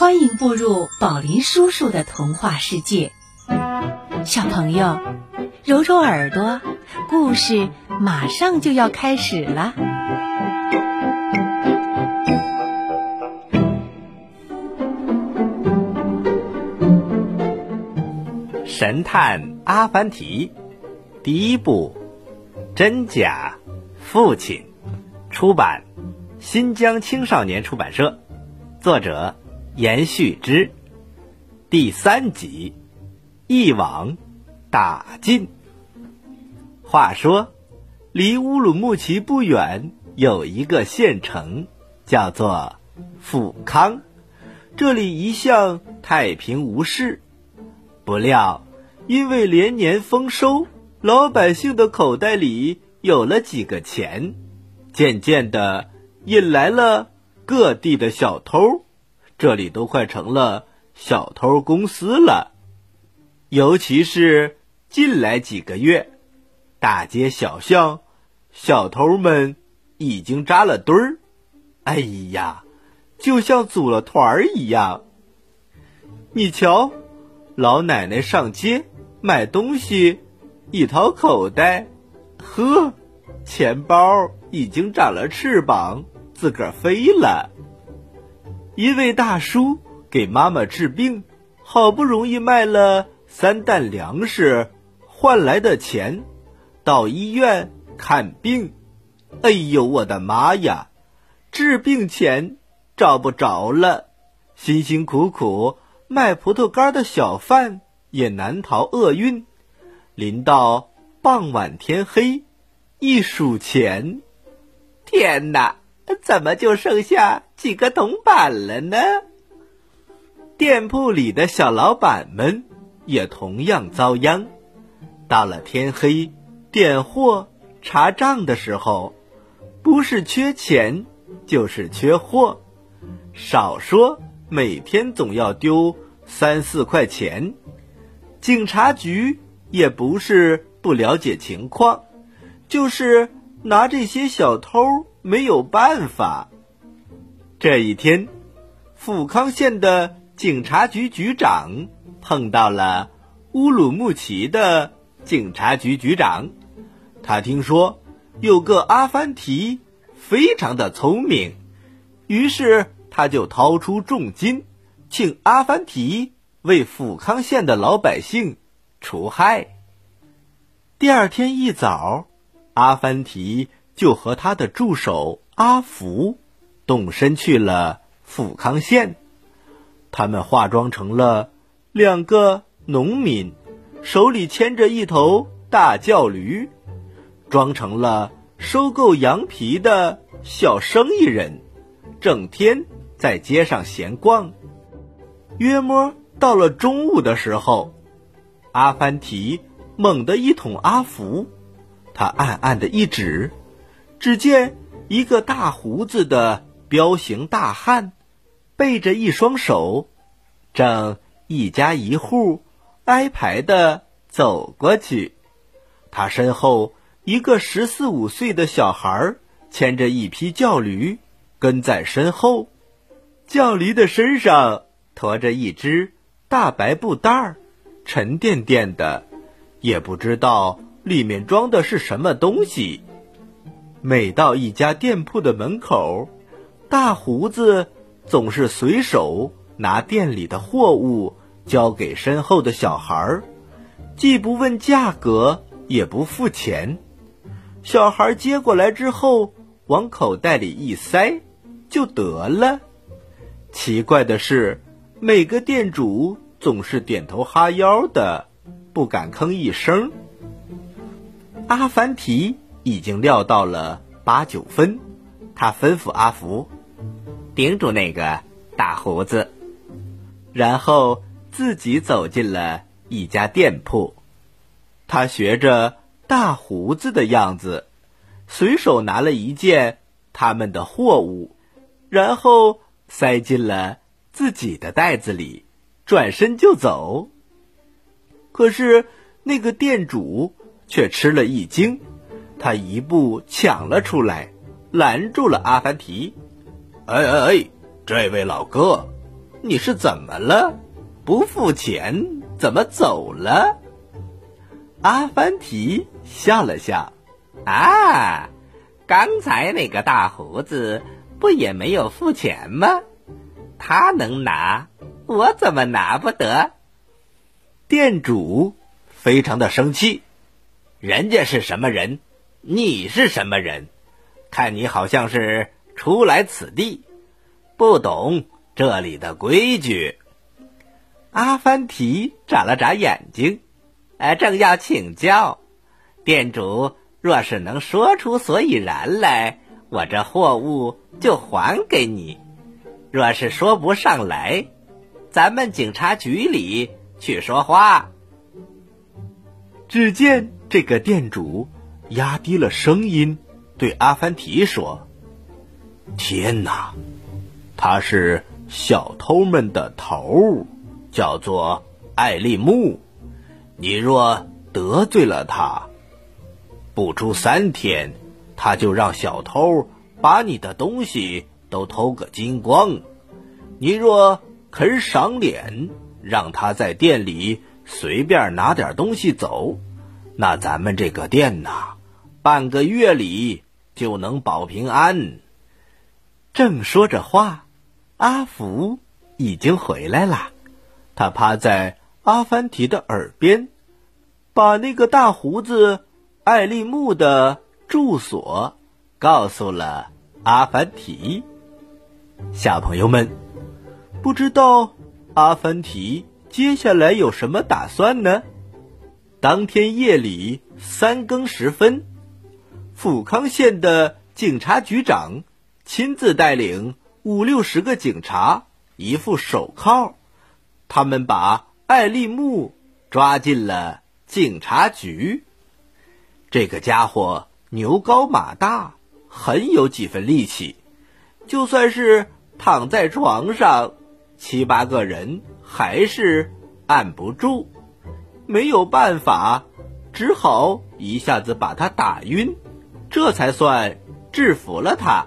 欢迎步入宝林叔叔的童话世界，小朋友，揉揉耳朵，故事马上就要开始了。神探阿凡提，第一部，真假父亲，出版，新疆青少年出版社，作者延续之，第三集，一网打尽。话说，离乌鲁木齐不远有一个县城，叫做富康，这里一向太平无事，不料。因为连年丰收，老百姓的口袋里有了几个钱，渐渐的引来了各地的小偷，这里都快成了小偷公司了。尤其是近来几个月，大街小巷，小偷们已经扎了堆儿，哎呀，就像组了团儿一样。你瞧，老奶奶上街。买东西，一掏口袋，呵，钱包已经长了翅膀，自个儿飞了。一位大叔给妈妈治病，好不容易卖了三担粮食换来的钱，到医院看病。哎呦，我的妈呀！治病钱找不着了，辛辛苦苦卖葡萄干的小贩。也难逃厄运。临到傍晚天黑，一数钱，天哪，怎么就剩下几个铜板了呢？店铺里的小老板们也同样遭殃。到了天黑点货查账的时候，不是缺钱，就是缺货，少说每天总要丢三四块钱。警察局也不是不了解情况，就是拿这些小偷没有办法。这一天，富康县的警察局局长碰到了乌鲁木齐的警察局局长，他听说有个阿凡提非常的聪明，于是他就掏出重金，请阿凡提。为富康县的老百姓除害。第二天一早，阿凡提就和他的助手阿福动身去了富康县。他们化妆成了两个农民，手里牵着一头大叫驴，装成了收购羊皮的小生意人，整天在街上闲逛。约摸。到了中午的时候，阿凡提猛地一捅阿福，他暗暗的一指，只见一个大胡子的彪形大汉，背着一双手，正一家一户挨排的走过去。他身后一个十四五岁的小孩牵着一匹轿驴跟在身后，轿驴的身上驮着一只。大白布袋儿，沉甸甸的，也不知道里面装的是什么东西。每到一家店铺的门口，大胡子总是随手拿店里的货物交给身后的小孩儿，既不问价格，也不付钱。小孩接过来之后，往口袋里一塞，就得了。奇怪的是。每个店主总是点头哈腰的，不敢吭一声。阿凡提已经料到了八九分，他吩咐阿福盯住那个大胡子，然后自己走进了一家店铺。他学着大胡子的样子，随手拿了一件他们的货物，然后塞进了。自己的袋子里，转身就走。可是那个店主却吃了一惊，他一步抢了出来，拦住了阿凡提。“哎哎哎，这位老哥，你是怎么了？不付钱怎么走了？”阿凡提笑了笑：“啊，刚才那个大胡子不也没有付钱吗？他能拿，我怎么拿不得？”店主非常的生气：“人家是什么人？你是什么人？看你好像是初来此地，不懂。”这里的规矩，阿凡提眨了眨眼睛，呃，正要请教，店主若是能说出所以然来，我这货物就还给你；若是说不上来，咱们警察局里去说话。只见这个店主压低了声音对阿凡提说：“天哪，他是。”小偷们的头叫做艾利木，你若得罪了他，不出三天，他就让小偷把你的东西都偷个精光。你若肯赏脸，让他在店里随便拿点东西走，那咱们这个店呐，半个月里就能保平安。正说着话。阿福已经回来了，他趴在阿凡提的耳边，把那个大胡子艾利木的住所告诉了阿凡提。小朋友们，不知道阿凡提接下来有什么打算呢？当天夜里三更时分，富康县的警察局长亲自带领。五六十个警察，一副手铐，他们把艾利木抓进了警察局。这个家伙牛高马大，很有几分力气，就算是躺在床上，七八个人还是按不住。没有办法，只好一下子把他打晕，这才算制服了他。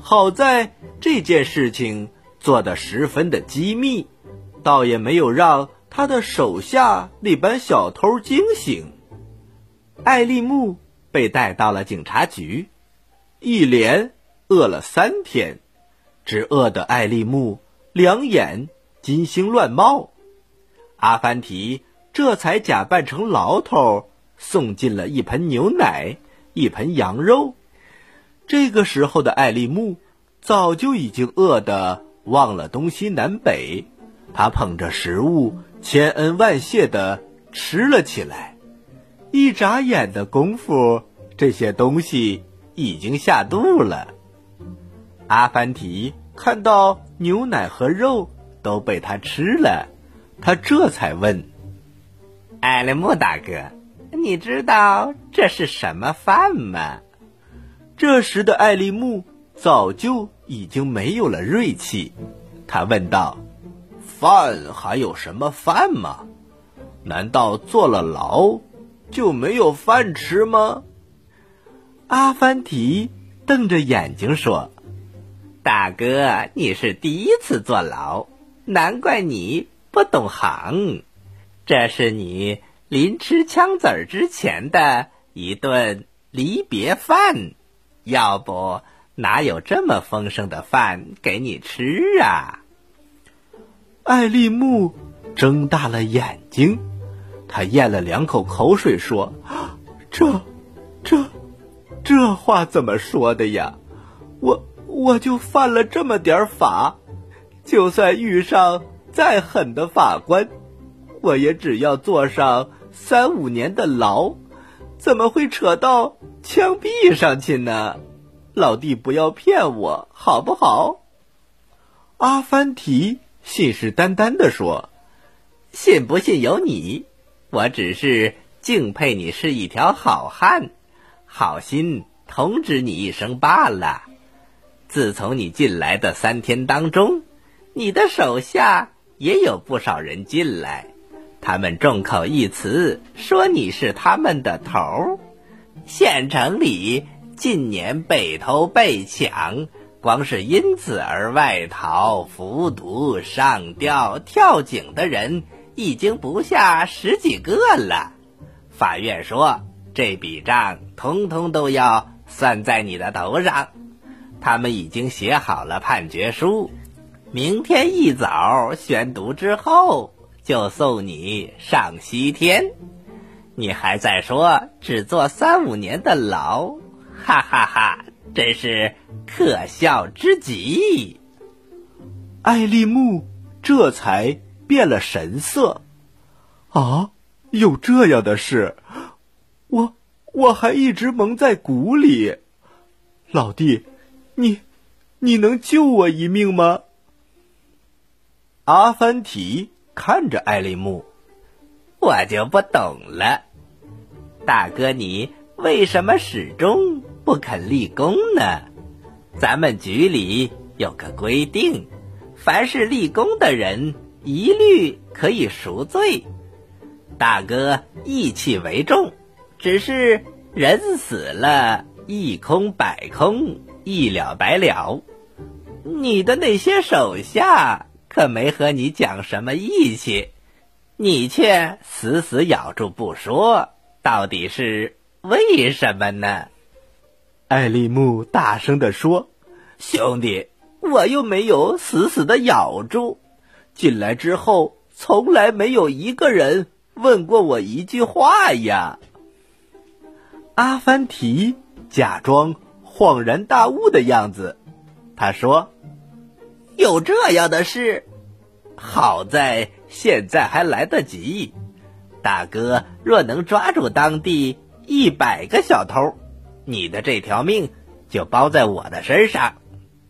好在。这件事情做得十分的机密，倒也没有让他的手下那班小偷惊醒。艾利木被带到了警察局，一连饿了三天，只饿得艾利木两眼金星乱冒。阿凡提这才假扮成牢头，送进了一盆牛奶、一盆羊肉。这个时候的艾利木。早就已经饿得忘了东西南北，他捧着食物，千恩万谢的吃了起来。一眨眼的功夫，这些东西已经下肚了。阿凡提看到牛奶和肉都被他吃了，他这才问：“艾利木大哥，你知道这是什么饭吗？”这时的艾利木早就。已经没有了锐气，他问道：“饭还有什么饭吗？难道坐了牢就没有饭吃吗？”阿凡提瞪着眼睛说：“大哥，你是第一次坐牢，难怪你不懂行。这是你临吃枪子儿之前的一顿离别饭，要不？”哪有这么丰盛的饭给你吃啊？艾丽木睁大了眼睛，他咽了两口口水说：“这、这、这话怎么说的呀？我我就犯了这么点法，就算遇上再狠的法官，我也只要坐上三五年的牢，怎么会扯到枪毙上去呢？”老弟，不要骗我，好不好？阿凡提信誓旦旦的说：“信不信由你，我只是敬佩你是一条好汉，好心通知你一声罢了。自从你进来的三天当中，你的手下也有不少人进来，他们众口一词说你是他们的头，县城里。”近年被偷被抢，光是因此而外逃、服毒、上吊、跳井的人，已经不下十几个了。法院说，这笔账通通都要算在你的头上。他们已经写好了判决书，明天一早宣读之后，就送你上西天。你还在说只坐三五年的牢，哈哈哈，真是可笑之极。艾丽木这才变了神色。啊，有这样的事？我我还一直蒙在鼓里。老弟，你你能救我一命吗？阿凡提看着艾利木，我就不懂了。大哥，你为什么始终不肯立功呢？咱们局里有个规定，凡是立功的人，一律可以赎罪。大哥义气为重，只是人死了，一空百空，一了百了。你的那些手下可没和你讲什么义气，你却死死咬住不说。到底是为什么呢？艾丽木大声地说：“兄弟，我又没有死死的咬住。进来之后，从来没有一个人问过我一句话呀。”阿凡提假装恍然大悟的样子，他说：“有这样的事，好在现在还来得及。”大哥，若能抓住当地一百个小偷，你的这条命就包在我的身上，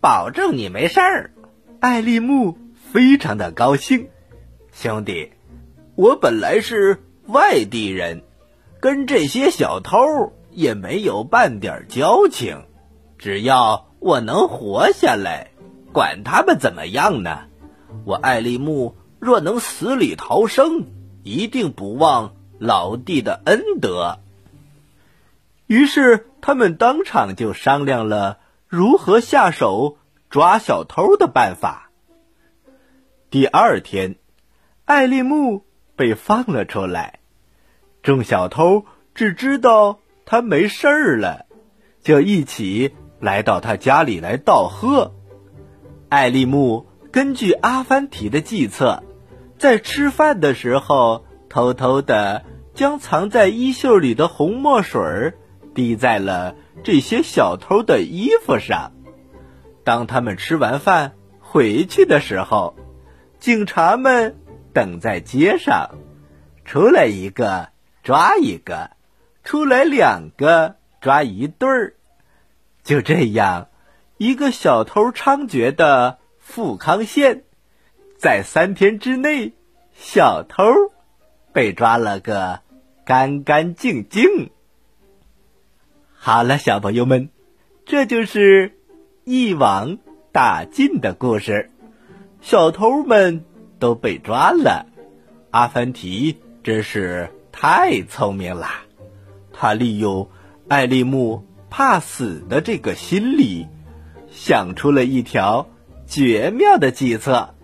保证你没事儿。艾利木非常的高兴，兄弟，我本来是外地人，跟这些小偷也没有半点交情。只要我能活下来，管他们怎么样呢？我艾丽木若能死里逃生。一定不忘老弟的恩德。于是他们当场就商量了如何下手抓小偷的办法。第二天，艾丽木被放了出来，众小偷只知道他没事儿了，就一起来到他家里来道贺。艾丽木根据阿凡提的计策。在吃饭的时候，偷偷的将藏在衣袖里的红墨水滴在了这些小偷的衣服上。当他们吃完饭回去的时候，警察们等在街上，出来一个抓一个，出来两个抓一对儿。就这样，一个小偷猖獗的富康县。在三天之内，小偷被抓了个干干净净。好了，小朋友们，这就是一网打尽的故事。小偷们都被抓了，阿凡提真是太聪明了。他利用艾丽木怕死的这个心理，想出了一条绝妙的计策。